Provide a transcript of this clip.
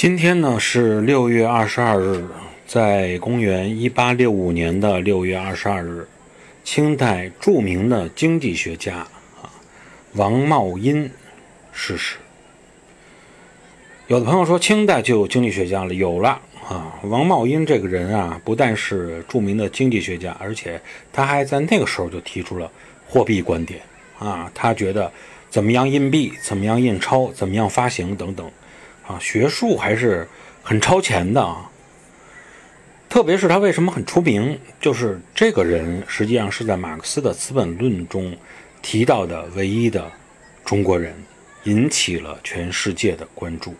今天呢是六月二十二日，在公元一八六五年的六月二十二日，清代著名的经济学家啊王茂殷逝世。有的朋友说清代就有经济学家了，有了啊。王茂殷这个人啊，不但是著名的经济学家，而且他还在那个时候就提出了货币观点啊。他觉得怎么样印币，怎么样印钞，怎么样发行等等。啊，学术还是很超前的。特别是他为什么很出名，就是这个人实际上是在马克思的《资本论》中提到的唯一的中国人，引起了全世界的关注。